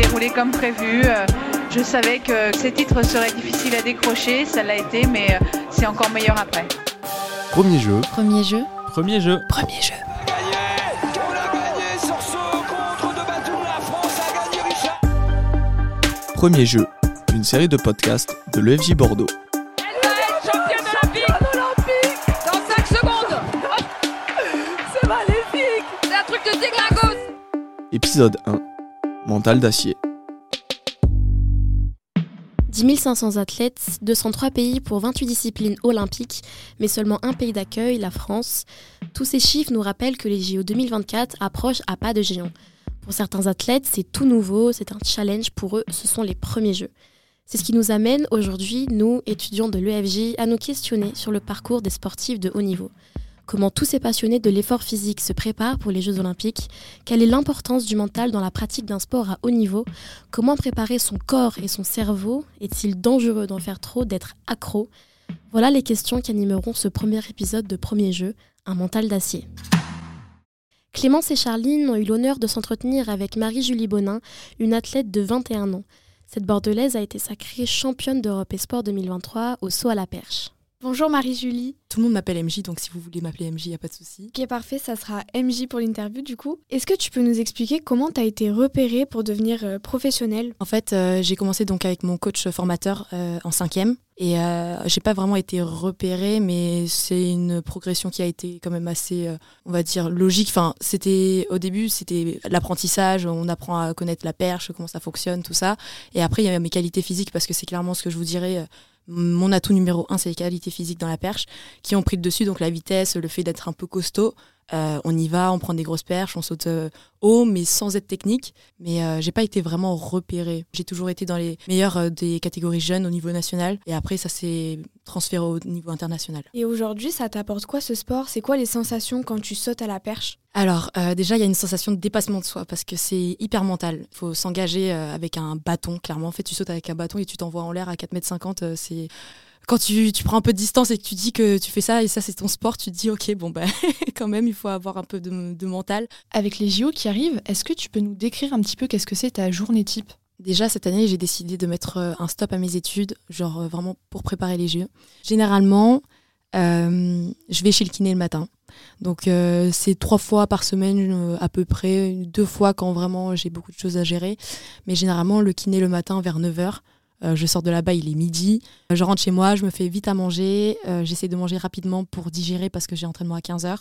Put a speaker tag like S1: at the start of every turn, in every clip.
S1: déroulé comme prévu. Euh, je savais que ces titres seraient difficiles à décrocher, ça l'a été, mais euh, c'est encore meilleur après.
S2: Premier jeu.
S3: Premier jeu.
S2: Premier jeu.
S3: Premier jeu.
S2: Premier jeu, une série de podcasts de l'EFJ Bordeaux.
S4: Elle va être championne olympique
S5: olympique
S4: Dans 5 secondes
S5: C'est maléfique
S4: C'est un truc de déglingos
S2: Épisode 1. D'acier.
S3: 10 500 athlètes, 203 pays pour 28 disciplines olympiques, mais seulement un pays d'accueil, la France. Tous ces chiffres nous rappellent que les JO 2024 approchent à pas de géant. Pour certains athlètes, c'est tout nouveau, c'est un challenge pour eux, ce sont les premiers jeux. C'est ce qui nous amène aujourd'hui, nous, étudiants de l'EFJ, à nous questionner sur le parcours des sportifs de haut niveau. Comment tous ces passionnés de l'effort physique se préparent pour les Jeux olympiques Quelle est l'importance du mental dans la pratique d'un sport à haut niveau Comment préparer son corps et son cerveau Est-il dangereux d'en faire trop, d'être accro? Voilà les questions qui animeront ce premier épisode de Premier Jeu, un mental d'acier. Clémence et Charline ont eu l'honneur de s'entretenir avec Marie-Julie Bonin, une athlète de 21 ans. Cette bordelaise a été sacrée championne d'Europe et Sport 2023 au saut à la perche.
S6: Bonjour Marie-Julie.
S7: Tout le monde m'appelle MJ, donc si vous voulez m'appeler MJ, il n'y a pas de souci.
S6: Ok, parfait, ça sera MJ pour l'interview du coup. Est-ce que tu peux nous expliquer comment tu as été repérée pour devenir euh, professionnelle?
S7: En fait, euh, j'ai commencé donc avec mon coach formateur euh, en cinquième. Et j'ai pas vraiment été repérée, mais c'est une progression qui a été quand même assez, on va dire, logique. Enfin, c'était au début, c'était l'apprentissage, on apprend à connaître la perche, comment ça fonctionne, tout ça. Et après, il y a mes qualités physiques, parce que c'est clairement ce que je vous dirais mon atout numéro un, c'est les qualités physiques dans la perche, qui ont pris le dessus, donc la vitesse, le fait d'être un peu costaud. Euh, on y va, on prend des grosses perches, on saute euh, haut, mais sans être technique. Mais euh, j'ai pas été vraiment repérée. J'ai toujours été dans les meilleures des catégories jeunes au niveau national. Et après, ça s'est transféré au niveau international.
S6: Et aujourd'hui, ça t'apporte quoi ce sport? C'est quoi les sensations quand tu sautes à la perche?
S7: Alors déjà, il y a une sensation de dépassement de soi parce que c'est hyper mental. Il faut s'engager avec un bâton, clairement. En fait, tu sautes avec un bâton et tu t'envoies en l'air à 4,50 m. C'est quand tu, prends un peu de distance et que tu dis que tu fais ça et ça c'est ton sport, tu te dis ok bon ben quand même il faut avoir un peu de, mental.
S8: Avec les JO qui arrivent, est-ce que tu peux nous décrire un petit peu qu'est-ce que c'est ta journée type?
S7: Déjà cette année j'ai décidé de mettre euh, un stop à mes études, genre euh, vraiment pour préparer les Jeux. Généralement euh, je vais chez le kiné le matin. Donc c'est trois fois par semaine à peu près, deux fois quand vraiment j'ai beaucoup de choses à gérer. Mais généralement le kiné le matin vers 9h. Euh, je sors de là-bas, il est midi. Euh, je rentre chez moi, je me fais vite à manger. Euh, j'essaie de manger rapidement pour digérer parce que j'ai entraînement à 15h.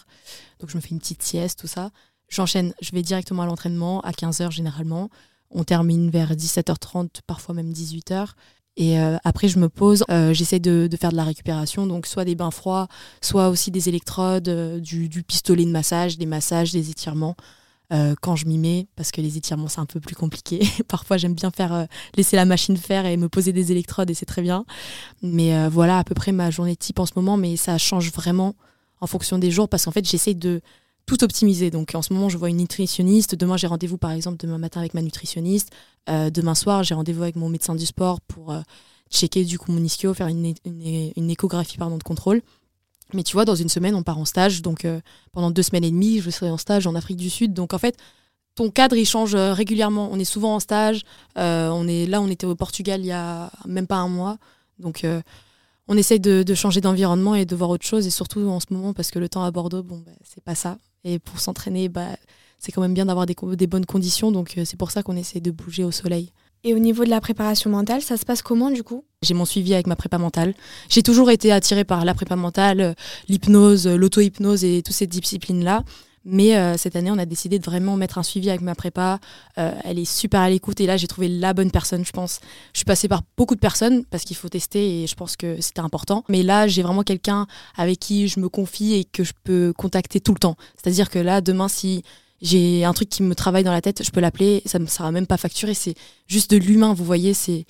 S7: Donc je me fais une petite sieste, tout ça. J'enchaîne, je vais directement à l'entraînement à 15h généralement. On termine vers 17h30, parfois même 18h. Et après, je me pose, j'essaie de, faire de la récupération, donc soit des bains froids, soit aussi des électrodes, du, pistolet de massage, des massages, des étirements. Euh, quand je m'y mets, parce que les étirements c'est un peu plus compliqué. Parfois j'aime bien faire euh, laisser la machine faire et me poser des électrodes et c'est très bien. Mais euh, voilà à peu près ma journée type en ce moment, mais ça change vraiment en fonction des jours parce qu'en fait j'essaie de tout optimiser. Donc en ce moment je vois une nutritionniste, demain j'ai rendez-vous par exemple demain matin avec ma nutritionniste, demain soir j'ai rendez-vous avec mon médecin du sport pour checker du coup mon ischio, faire une, une échographie pardon, de contrôle. Mais tu vois, dans une semaine, on part en stage. Donc, euh, pendant deux semaines et demie, je serai en stage en Afrique du Sud. Donc, en fait, ton cadre, il change euh, régulièrement. On est souvent en stage. Euh, on est, là, on était au Portugal il y a même pas un mois. Donc, on essaye de, changer d'environnement et de voir autre chose. Et surtout en ce moment, parce que le temps à Bordeaux, bon, bah, c'est pas ça. Et pour s'entraîner, bah, c'est quand même bien d'avoir des, des, bonnes conditions. Donc, c'est pour ça qu'on essaie de bouger au soleil.
S6: Et au niveau de la préparation mentale, ça se passe comment du coup?
S7: J'ai mon suivi avec ma prépa mentale. J'ai toujours été attirée par la prépa mentale, euh, l'hypnose, euh, l'auto-hypnose et toutes ces disciplines-là. Mais euh, cette année, on a décidé de vraiment mettre un suivi avec ma prépa. elle est super à l'écoute et là, j'ai trouvé la bonne personne, je pense. Je suis passée par beaucoup de personnes parce qu'il faut tester et je pense que c'était important. Mais là, j'ai vraiment quelqu'un avec qui je me confie et que je peux contacter tout le temps. C'est-à-dire que là, demain, si j'ai un truc qui me travaille dans la tête, je peux l'appeler, ça ne sera même pas facturé, c'est juste de l'humain, vous voyez, c'est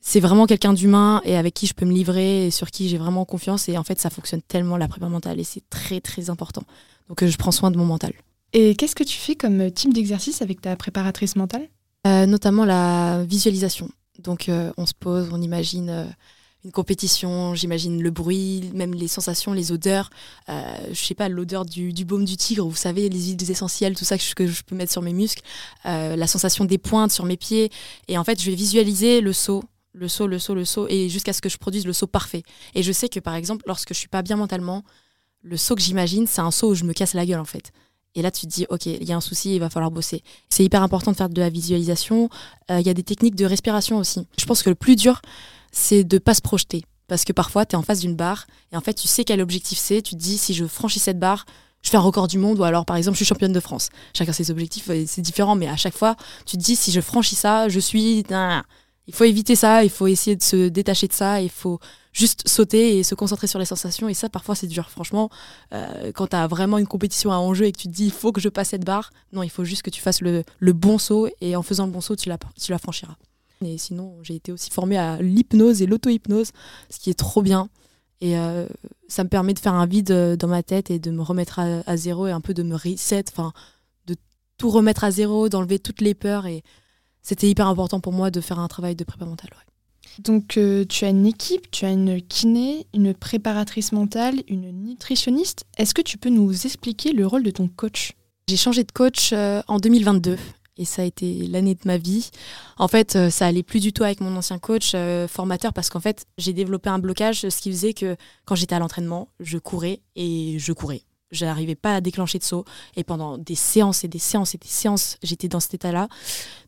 S7: c'est vraiment quelqu'un d'humain et avec qui je peux me livrer et sur qui j'ai vraiment confiance et en fait ça fonctionne tellement la prépa mentale et c'est très très important. Donc euh, je prends soin de mon mental.
S8: Et qu'est-ce que tu fais comme type d'exercice avec ta préparatrice mentale?
S7: Euh, Notamment la visualisation. Donc euh, on se pose, on imagine une compétition, j'imagine le bruit, même les sensations, les odeurs. Euh, je sais pas, l'odeur du, baume du tigre, vous savez, les huiles essentielles, tout ça que je, que je peux mettre sur mes muscles, euh, la sensation des pointes sur mes pieds. Et en fait, je vais visualiser le saut, le saut, le saut, le saut, et jusqu'à ce que je produise le saut parfait. Et je sais que par exemple, lorsque je suis pas bien mentalement, le saut que j'imagine, c'est un saut où je me casse la gueule en fait. Et là, tu te dis, OK, il y a un souci, il va falloir bosser. C'est hyper important de faire de la visualisation. Euh, Il y a des techniques de respiration aussi. Je pense que le plus dur, c'est de pas se projeter. Parce que parfois, tu es en face d'une barre et en fait, tu sais quel objectif c'est. Tu te dis, si je franchis cette barre, je fais un record du monde ou alors, par exemple, je suis championne de France. Chacun ses objectifs, c'est différent, mais à chaque fois, tu te dis, si je franchis ça, je suis. Il faut éviter ça, il faut essayer de se détacher de ça, il faut juste sauter et se concentrer sur les sensations. Et ça, parfois, c'est dur. Franchement, euh, quand tu as vraiment une compétition à enjeu et que tu te dis, il faut que je passe cette barre, non, il faut juste que tu fasses le, le bon saut et en faisant le bon saut, tu la, tu la franchiras. Et sinon, j'ai été aussi formée à l'hypnose et l'auto-hypnose, ce qui est trop bien. Et euh, ça me permet de faire un vide euh, dans ma tête et de me remettre à, à zéro et un peu de me reset, enfin, de tout remettre à zéro, d'enlever toutes les peurs. Et c'était hyper important pour moi de faire un travail de prépa mentale. Ouais.
S8: Donc, euh, tu as une équipe, tu as une kiné, une préparatrice mentale, une nutritionniste. Est-ce que tu peux nous expliquer le rôle de ton coach?
S7: J'ai changé de coach euh, en 2022 et ça a été l'année de ma vie. En fait, euh, ça allait plus du tout avec mon ancien coach euh, formateur parce qu'en fait, j'ai développé un blocage, ce qui faisait que quand j'étais à l'entraînement, je courais et je courais. Je n'arrivais pas à déclencher de saut. Et pendant des séances et des séances et des séances, j'étais dans cet état-là.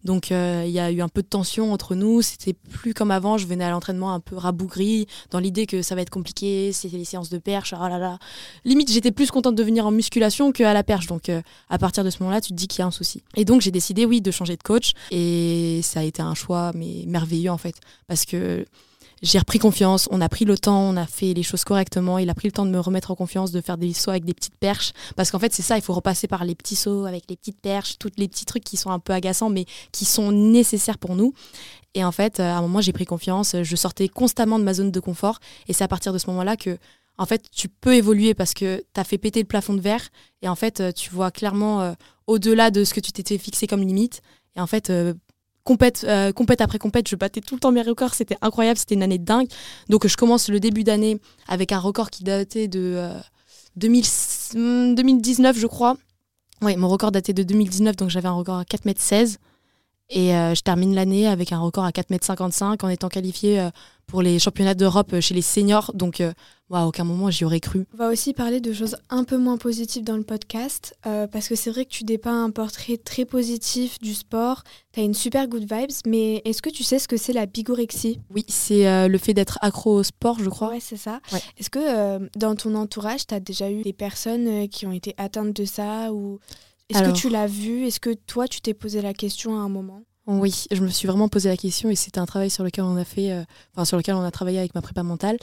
S7: Donc euh, il y a eu un peu de tension entre nous. C'était plus comme avant. Je venais à l'entraînement un peu rabougri, dans l'idée que ça va être compliqué. C'était les séances de perche. Oh là là. Limite, j'étais plus contente de venir en musculation qu'à la perche. Donc euh, à partir de ce moment-là, tu te dis qu'il y a un souci. Et donc j'ai décidé, oui, de changer de coach. Et ça a été un choix mais merveilleux en fait, parce que j'ai repris confiance, on a pris le temps, on a fait les choses correctement, il a pris le temps de me remettre en confiance, de faire des sauts avec des petites perches, parce qu'en fait c'est ça, il faut repasser par les petits sauts avec les petites perches, tous les petits trucs qui sont un peu agaçants, mais qui sont nécessaires pour nous. Et en fait, à un moment, j'ai pris confiance, je sortais constamment de ma zone de confort, et c'est à partir de ce moment-là que en fait, tu peux évoluer parce que tu as fait péter le plafond de verre, et en fait, tu vois clairement euh, au-delà de ce que tu t'étais fixé comme limite. Et en fait, euh, compète, euh, compète après compète, je battais tout le temps mes records, c'était incroyable, c'était une année dingue. Donc je commence le début d'année avec un record qui datait de euh, 2000, 2019, je crois. Oui, mon record datait de 2019, donc j'avais un record à 4,16 m. Et euh, je termine l'année avec un record à 4,55 m en étant qualifiée euh, pour les championnats d'Europe chez les seniors. Donc, euh, à aucun moment j'y aurais cru.
S6: On va aussi parler de choses un peu moins positives dans le podcast, euh, parce que c'est vrai que tu dépeins un portrait très positif du sport, tu as une super good vibes, mais est-ce que tu sais ce que c'est la bigorexie?
S7: Oui, c'est euh, le fait d'être accro au sport, je crois.
S6: Ouais, c'est ça.
S7: Ouais.
S6: Est-ce que euh, dans ton entourage, tu as déjà eu des personnes qui ont été atteintes de ça ou est-ce que tu l'as vu? Est-ce que toi, tu t'es posé la question à un moment?
S7: Oui, je me suis vraiment posé la question et c'était un travail sur lequel on a fait, euh, sur lequel on a travaillé avec ma prépa mentale.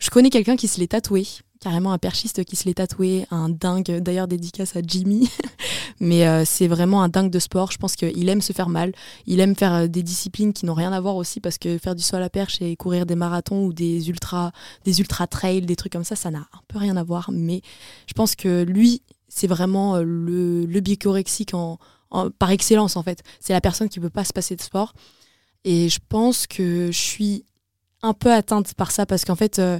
S7: Je connais quelqu'un qui se l'est tatoué, carrément un perchiste qui se l'est tatoué, un dingue, d'ailleurs dédicace à Jimmy. Mais euh, c'est vraiment un dingue de sport. Je pense qu'il aime se faire mal. Il aime faire euh, des disciplines qui n'ont rien à voir aussi parce que faire du saut à la perche et courir des marathons ou des ultra, des ultra trails, des trucs comme ça, ça n'a un peu rien à voir. Mais je pense que lui, c'est vraiment le, le bicorexique en, par excellence en fait. C'est la personne qui peut pas se passer de sport. Et je pense que je suis un peu atteinte par ça parce qu'en fait, euh,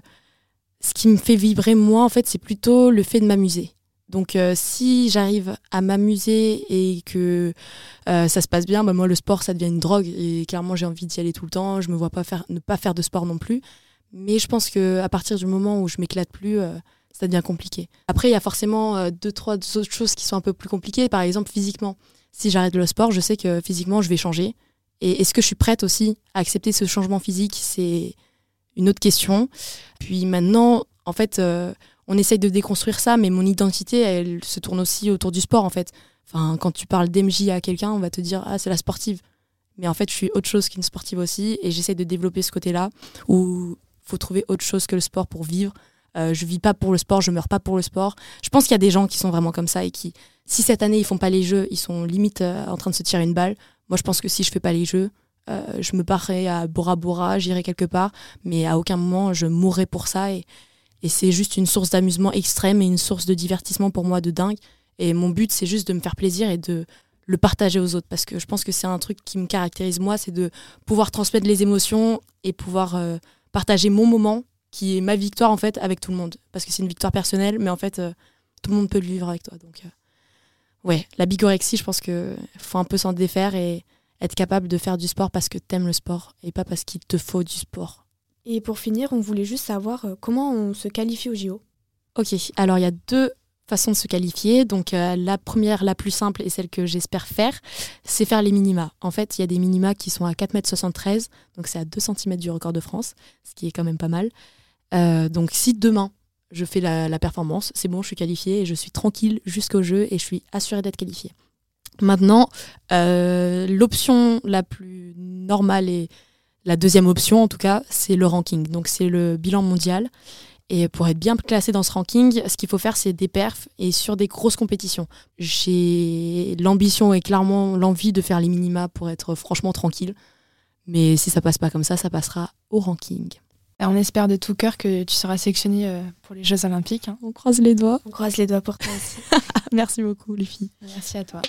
S7: ce qui me fait vibrer moi, en fait, c'est plutôt le fait de m'amuser. Donc, euh, si j'arrive à m'amuser et que euh, ça se passe bien, bah, moi, le sport, ça devient une drogue. Et clairement, j'ai envie d'y aller tout le temps. Je me vois pas faire, ne pas faire de sport non plus. Mais je pense qu'à partir du moment où je m'éclate plus, ça devient compliqué. Après, il y a forcément euh, deux, trois autres choses qui sont un peu plus compliquées. Par exemple, physiquement. Si j'arrête le sport, je sais que physiquement, je vais changer. Et est-ce que je suis prête aussi à accepter ce changement physique? C'est une autre question. Puis maintenant, en fait, euh, on essaye de déconstruire ça, mais mon identité, elle se tourne aussi autour du sport, en fait. Enfin, quand tu parles d'MJ à quelqu'un, on va te dire ah c'est la sportive. Mais en fait, je suis autre chose qu'une sportive aussi, et j'essaie de développer ce côté-là où faut trouver autre chose que le sport pour vivre. Euh, je vis pas pour le sport, je meurs pas pour le sport. Je pense qu'il y a des gens qui sont vraiment comme ça et qui, si cette année ils font pas les jeux, ils sont limite euh, en train de se tirer une balle. Moi, je pense que si je fais pas les jeux, euh, je me barrerai à Bora Bora, j'irai quelque part, mais à aucun moment je mourrai pour ça. Et, c'est juste une source d'amusement extrême et une source de divertissement pour moi de dingue. Et mon but, c'est juste de me faire plaisir et de le partager aux autres parce que je pense que c'est un truc qui me caractérise moi, c'est de pouvoir transmettre les émotions et pouvoir euh, partager mon moment, qui est ma victoire en fait, avec tout le monde. Parce que c'est une victoire personnelle, mais en fait, euh, tout le monde peut le vivre avec toi. Donc, euh, ouais, la bigorexie, je pense qu'il faut un peu s'en défaire et être capable de faire du sport parce que t'aimes le sport et pas parce qu'il te faut du sport.
S6: Et pour finir, on voulait juste savoir euh, comment on se qualifie au JO.
S7: Ok, alors il y a deux façons de se qualifier. Donc euh, la première, la plus simple et celle que j'espère faire, c'est faire les minima. En fait, il y a des minima qui sont à 4,73 m, donc c'est à 2 cm du record de France, ce qui est quand même pas mal. Euh, donc si demain je fais la, performance, c'est bon, je suis qualifiée et je suis tranquille jusqu'au jeu et je suis assurée d'être qualifiée. Maintenant, euh, l'option la plus normale et la deuxième option en tout cas, c'est le ranking. Donc c'est le bilan mondial. Et pour être bien classé dans ce ranking, ce qu'il faut faire, c'est des perfs et sur des grosses compétitions. J'ai l'ambition et clairement l'envie de faire les minima pour être franchement tranquille. Mais si ça passe pas comme ça, ça passera au ranking.
S8: Et on espère de tout cœur que tu seras sélectionnée euh, pour les Jeux Olympiques. hein.
S7: On croise les doigts.
S6: On croise les doigts pour toi aussi.
S7: Merci beaucoup les filles.
S8: Merci à toi.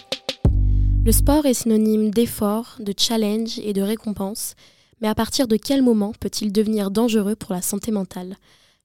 S3: Le sport est synonyme d'effort, de challenge et de récompense. Mais à partir de quel moment peut-il devenir dangereux pour la santé mentale?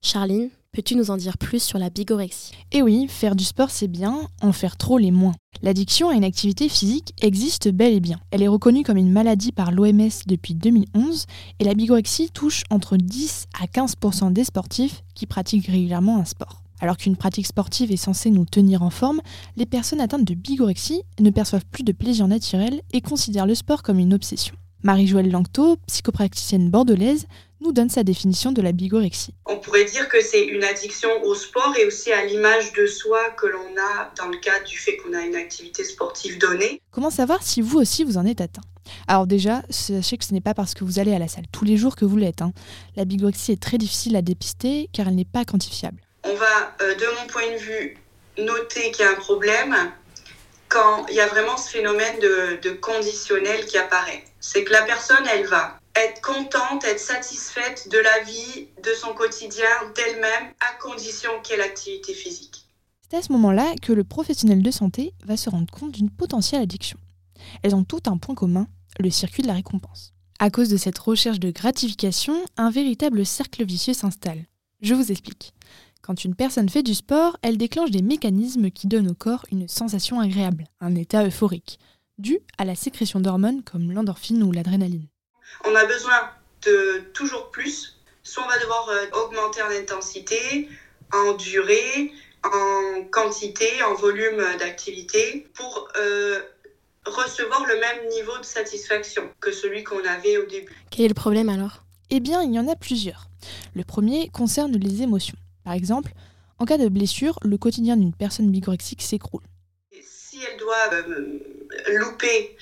S3: Charline, peux-tu nous en dire plus sur la bigorexie?
S8: Et oui, faire du sport c'est bien, en faire trop les moins. L'addiction à une activité physique existe bel et bien. Elle est reconnue comme une maladie par l'OMS depuis 2011 et la bigorexie touche entre 10 à 15% des sportifs qui pratiquent régulièrement un sport. Alors qu'une pratique sportive est censée nous tenir en forme, les personnes atteintes de bigorexie ne perçoivent plus de plaisir naturel et considèrent le sport comme une obsession. Marie-Joëlle Langto, psychopraticienne bordelaise, nous donne sa définition de la bigorexie.
S9: On pourrait dire que c'est une addiction au sport et aussi à l'image de soi que l'on a dans le cadre du fait qu'on a une activité sportive donnée.
S8: Comment savoir si vous aussi vous en êtes atteint? Alors déjà, sachez que ce n'est pas parce que vous allez à la salle tous les jours que vous l'êtes. hein. La bigorexie est très difficile à dépister car elle n'est pas quantifiable.
S9: On va, euh, de mon point de vue, noter qu'il y a un problème quand il y a vraiment ce phénomène de, de conditionnel qui apparaît. C'est que la personne, elle va être contente, être satisfaite de la vie, de son quotidien, d'elle-même, à condition qu'il y ait l'activité physique.
S8: C'est à ce moment-là que le professionnel de santé va se rendre compte d'une potentielle addiction. Elles ont tout un point commun, le circuit de la récompense. À cause de cette recherche de gratification, un véritable cercle vicieux s'installe. Je vous explique. Quand une personne fait du sport, elle déclenche des mécanismes qui donnent au corps une sensation agréable, un état euphorique, dû à la sécrétion d'hormones comme l'endorphine ou l'adrénaline.
S9: On a besoin de toujours plus. Soit on va devoir euh, augmenter en intensité, en durée, en quantité, en volume d'activité pour euh, recevoir le même niveau de satisfaction que celui qu'on avait au début.
S3: Quel est le problème alors?
S8: Eh bien, il y en a plusieurs. Le premier concerne les émotions. Par exemple, en cas de blessure, le quotidien d'une personne bigorexique s'écroule.
S9: Si elle doit euh, louper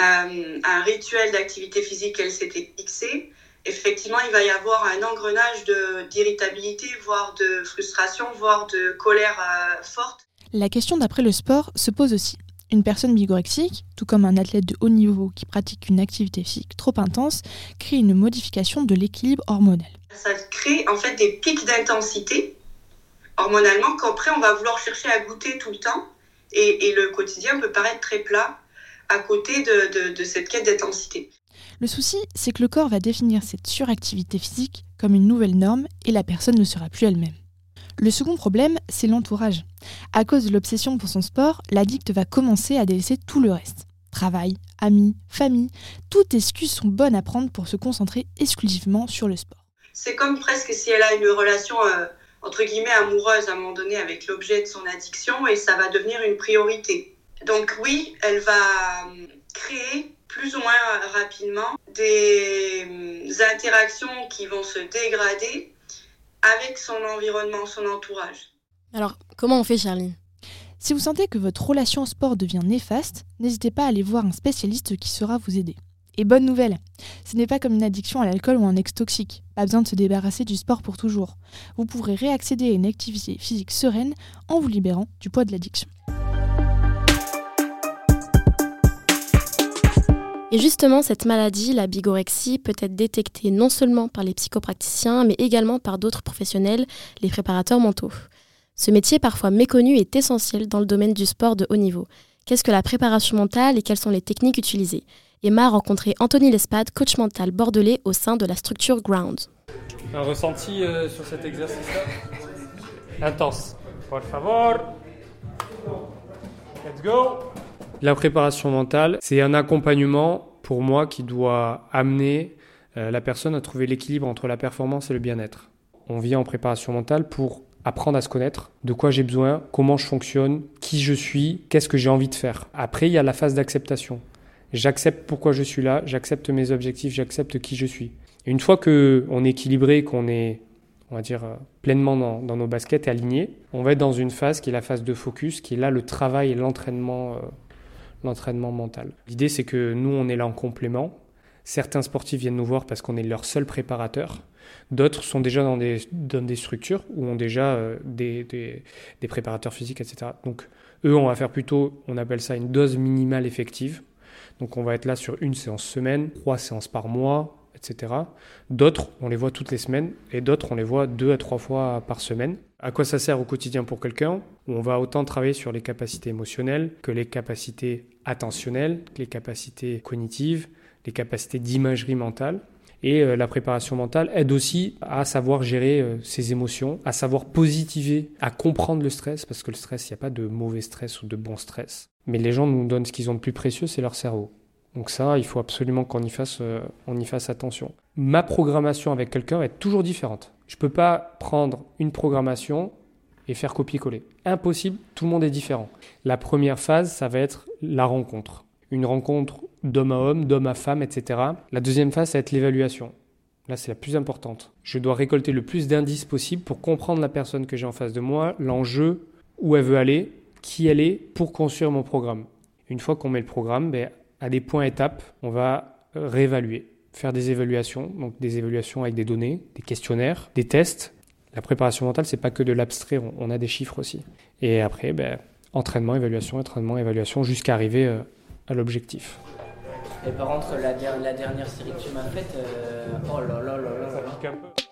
S9: euh, un rituel d'activité physique qu'elle s'était fixé, effectivement, il va y avoir un engrenage de- d'irritabilité, voire de frustration, voire de colère euh, forte.
S8: La question d'après le sport se pose aussi. Une personne bigorexique, tout comme un athlète de haut niveau qui pratique une activité physique trop intense, crée une modification de l'équilibre hormonal.
S9: Ça crée en fait des pics d'intensité hormonalement qu'après on va vouloir chercher à goûter tout le temps et, et le quotidien peut paraître très plat à côté de, de- de cette quête d'intensité.
S8: Le souci, c'est que le corps va définir cette suractivité physique comme une nouvelle norme et la personne ne sera plus elle-même. Le second problème, c'est l'entourage. À cause de l'obsession pour son sport, l'addict va commencer à délaisser tout le reste. Travail, amis, famille, toutes excuses sont bonnes à prendre pour se concentrer exclusivement sur le sport.
S9: C'est comme presque si elle a une relation euh, entre guillemets amoureuse à un moment donné avec l'objet de son addiction et ça va devenir une priorité. Donc oui, elle va euh, créer plus ou moins rapidement des euh, interactions qui vont se dégrader avec son environnement, son entourage.
S3: Alors, comment on fait Charline?
S8: Si vous sentez que votre relation au sport devient néfaste, n'hésitez pas à aller voir un spécialiste qui saura vous aider. Et bonne nouvelle, ce n'est pas comme une addiction à l'alcool ou un ex toxique. Pas besoin de se débarrasser du sport pour toujours. Vous pourrez réaccéder à une activité physique sereine en vous libérant du poids de l'addiction.
S3: Et justement, cette maladie, la bigorexie, peut être détectée non seulement par les psychopraticiens, mais également par d'autres professionnels, les préparateurs mentaux. Ce métier, parfois méconnu, est essentiel dans le domaine du sport de haut niveau. Qu'est-ce que la préparation mentale et quelles sont les techniques utilisées? Emma a rencontré Anthony Lespade, coach mental bordelais au sein de la structure Ground.
S10: Un ressenti euh, sur cet exercice-là? Intense. Por favor. Let's go. La préparation mentale, c'est un accompagnement pour moi qui doit amener euh, la personne à trouver l'équilibre entre la performance et le bien-être. On vient en préparation mentale pour apprendre à se connaître, de quoi j'ai besoin, comment je fonctionne, qui je suis, qu'est-ce que j'ai envie de faire. Après, il y a la phase d'acceptation. J'accepte pourquoi je suis là, j'accepte mes objectifs, j'accepte qui je suis. Une fois que on est équilibré, qu'on est, on va dire, euh, pleinement dans, dans, nos baskets et aligné, on va être dans une phase qui est la phase de focus, qui est là le travail et l'entraînement, euh, l'entraînement mental. L'idée, c'est que nous, on est là en complément. Certains sportifs viennent nous voir parce qu'on est leur seul préparateur. D'autres sont déjà dans des, structures où ont déjà euh, des, préparateurs physiques, etc. Donc, eux, on va faire plutôt, on appelle ça une dose minimale effective. Donc, on va être là sur une séance semaine, trois séances par mois, D'autres, on les voit toutes les semaines et d'autres, on les voit deux à trois fois par semaine. À quoi ça sert au quotidien pour quelqu'un? On va autant travailler sur les capacités émotionnelles que les capacités attentionnelles, les capacités cognitives, les capacités d'imagerie mentale. Et euh, la préparation mentale aide aussi à savoir gérer euh, ses émotions, à savoir positiver, à comprendre le stress, parce que le stress, il n'y a pas de mauvais stress ou de bon stress. Mais les gens nous donnent ce qu'ils ont de plus précieux, c'est leur cerveau. Donc ça, il faut absolument qu'on y fasse, euh, attention. Ma programmation avec quelqu'un être toujours différente. Je ne peux pas prendre une programmation et faire copier-coller. Impossible, tout le monde est différent. La première phase, ça va être la rencontre. Une rencontre d'homme à homme, d'homme à femme, etc. La deuxième phase, ça va être l'évaluation. Là, c'est la plus importante. Je dois récolter le plus d'indices possible pour comprendre la personne que j'ai en face de moi, l'enjeu, où elle veut aller, qui elle est, pour construire mon programme. Une fois qu'on met le programme, ben, à des points étapes, on va réévaluer, faire des évaluations, donc des évaluations avec des données, des questionnaires, des tests. La préparation mentale, c'est pas que de l'abstrait, on a des chiffres aussi. Et après, ben, entraînement, évaluation, entraînement, évaluation, jusqu'à arriver euh, à l'objectif.
S11: Et par contre, la, la, dernière série que tu m'as faite, euh... oh là là là là,
S10: ça pique un peu.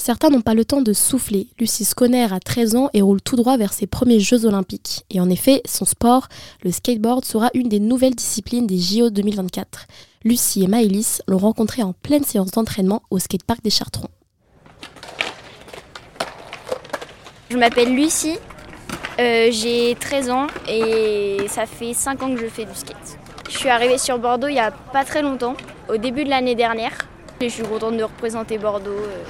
S3: Certains n'ont pas le temps de souffler. Lucie Sconner a 13 ans et roule tout droit vers ses premiers Jeux olympiques. Et en effet, son sport, le skateboard, sera une des nouvelles disciplines des JO 2024. Lucie et Maëlys l'ont rencontré en pleine séance d'entraînement au skatepark des Chartrons.
S12: Je m'appelle Lucie, euh, j'ai 13 ans et ça fait 5 ans que je fais du skate. Je suis arrivée sur Bordeaux il n'y a pas très longtemps, au début de l'année dernière. Et je suis contente de représenter Bordeaux. euh.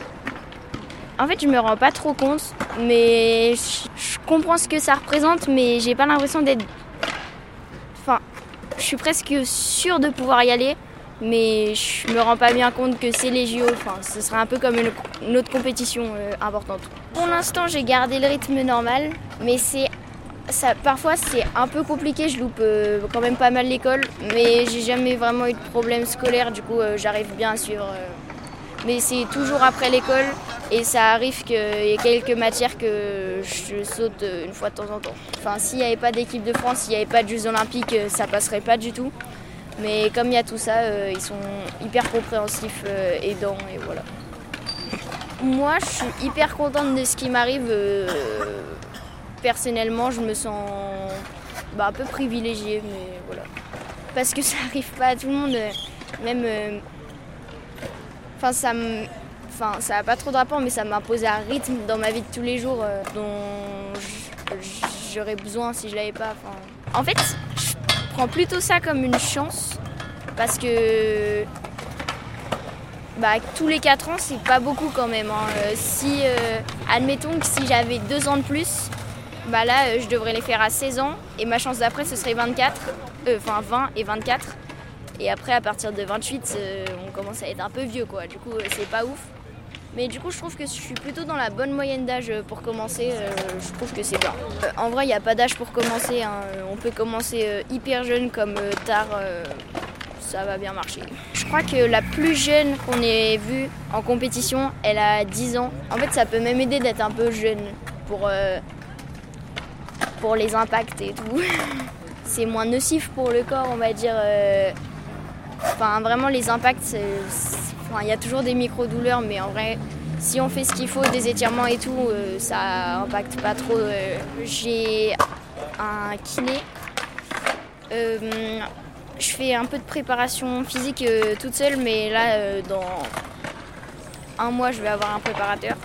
S12: En fait, je me rends pas trop compte, mais je, comprends ce que ça représente, mais j'ai pas l'impression d'être. Enfin, je suis presque sûre de pouvoir y aller, mais je me rends pas bien compte que c'est les JO. Enfin, ce serait un peu comme une, autre compétition euh, importante. Pour l'instant, j'ai gardé le rythme normal, mais c'est parfois c'est un peu compliqué, je loupe euh, quand même pas mal l'école, mais j'ai jamais vraiment eu de problème scolaire, du coup euh, j'arrive bien à suivre. Mais c'est toujours après l'école et ça arrive qu'il y ait quelques matières que je saute euh, une fois de temps en temps. Enfin, s'il n'y avait pas d'équipe de France, s'il n'y avait pas de Jeux Olympiques, euh, ça passerait pas du tout. Mais comme il y a tout ça, euh, ils sont hyper compréhensifs, euh, aidants et voilà. Moi, je suis hyper contente de ce qui m'arrive. euh, personnellement, je me sens bah, un peu privilégiée, mais voilà. Parce que ça arrive pas à tout le monde. euh, Même. Enfin, ça. Enfin, ça n'a pas trop de rapport, mais ça m'impose un rythme dans ma vie de tous les jours euh, dont j'aurais besoin si je l'avais pas. En fait, je prends plutôt ça comme une chance parce que bah, tous les 4 ans, c'est pas beaucoup quand même. hein. Euh, si, euh, admettons que si j'avais 2 ans de plus, bah là, je devrais les faire à 16 ans et ma chance d'après, ce serait 24, euh, enfin 20 et 24. Et après, à partir de 28, euh, on commence à être un peu vieux, quoi. Du coup, euh, c'est pas ouf. Mais du coup, je trouve que je suis plutôt dans la bonne moyenne d'âge euh, pour commencer. je trouve que c'est bien. En vrai, il n'y a pas d'âge pour commencer. hein. On peut commencer hyper jeune comme tard. ça va bien marcher. Je crois que la plus jeune qu'on ait vue en compétition, elle a 10 ans. En fait, ça peut même aider d'être un peu jeune pour, pour les impacts et tout. C'est moins nocif pour le corps, on va dire. Enfin, vraiment, les impacts, il y a toujours des micro-douleurs, mais en vrai, si on fait ce qu'il faut, des étirements et tout, euh, ça impacte pas trop. euh. J'ai un kiné. Euh, je fais un peu de préparation physique toute seule, mais là, dans un mois, je vais avoir un préparateur.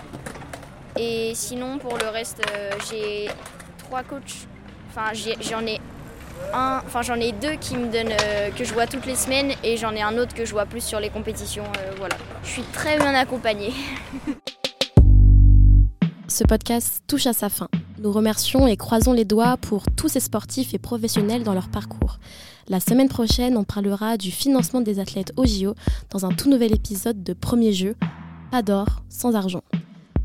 S12: Et sinon, pour le reste, j'ai trois coachs. Enfin, j'en ai enfin j'en ai deux qui me donnent, euh, que je vois toutes les semaines, et j'en ai un autre que je vois plus sur les compétitions. euh, voilà. Je suis très bien accompagnée.
S3: Ce podcast touche à sa fin. Nous remercions et croisons les doigts pour tous ces sportifs et professionnels dans leur parcours. La semaine prochaine, on parlera du financement des athlètes au JO dans un tout nouvel épisode de Premier Jeu, Pas d'or sans argent.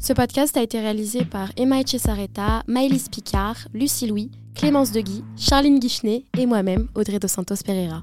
S3: Ce podcast a été réalisé par Emma Echesareta, Maëlys Picard, Lucie Louis, Clémence Deguy, Charline Guichenet et moi-même, Audrey Dos Santos Pereira.